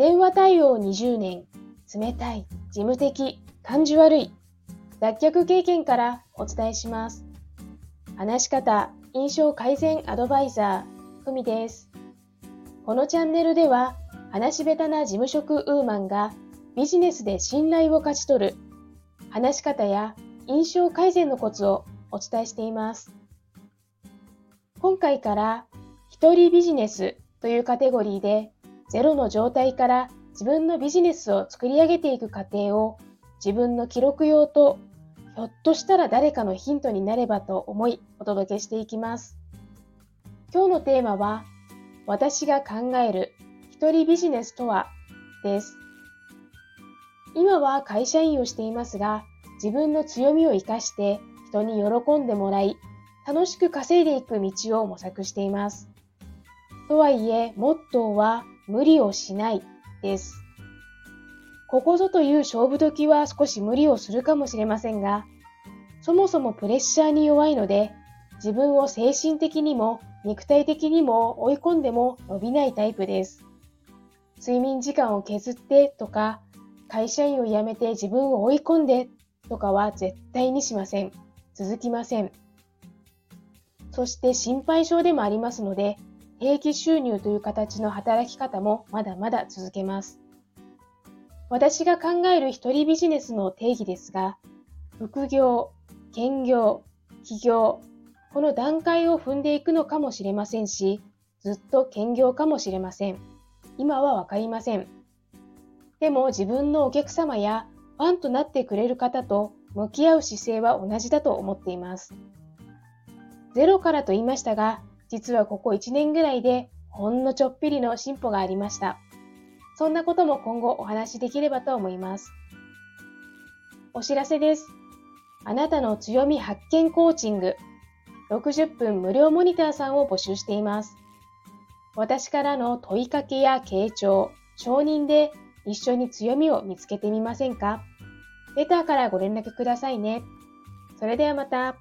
電話対応20年、冷たい、事務的、感じ悪い、脱却経験からお伝えします。話し方、印象改善アドバイザー、ふみです。このチャンネルでは、話し下手な事務職ウーマンがビジネスで信頼を勝ち取る、話し方や印象改善のコツをお伝えしています。今回から一人ビジネスというカテゴリーでゼロの状態から自分のビジネスを作り上げていく過程を自分の記録用とひょっとしたら誰かのヒントになればと思いお届けしていきます。今日のテーマは私が考える一人ビジネスとはです。今は会社員をしていますが自分の強みを活かして人に喜んでもらい楽しく稼いでいく道を模索しています。とはいえ、モットーは無理をしないです。ここぞという勝負時は少し無理をするかもしれませんが、そもそもプレッシャーに弱いので、自分を精神的にも肉体的にも追い込んでも伸びないタイプです。睡眠時間を削ってとか、会社員を辞めて自分を追い込んでとかは絶対にしません。続きません。そして心配性でもありますので、定期収入という形の働き方もまだまだ続けます。私が考える一人ビジネスの定義ですが、副業、兼業、起業、この段階を踏んでいくのかもしれませんし、ずっと兼業かもしれません。今はわかりません。でも自分のお客様やファンとなってくれる方と向き合う姿勢は同じだと思っています。ゼロからと言いましたが、実はここ1年ぐらいでほんのちょっぴりの進歩がありました。そんなことも今後お話しできればと思います。お知らせです。あなたの強み発見コーチング60分無料モニターさんを募集しています。私からの問いかけや傾聴、承認で一緒に強みを見つけてみませんか？レターからご連絡くださいね。それではまた。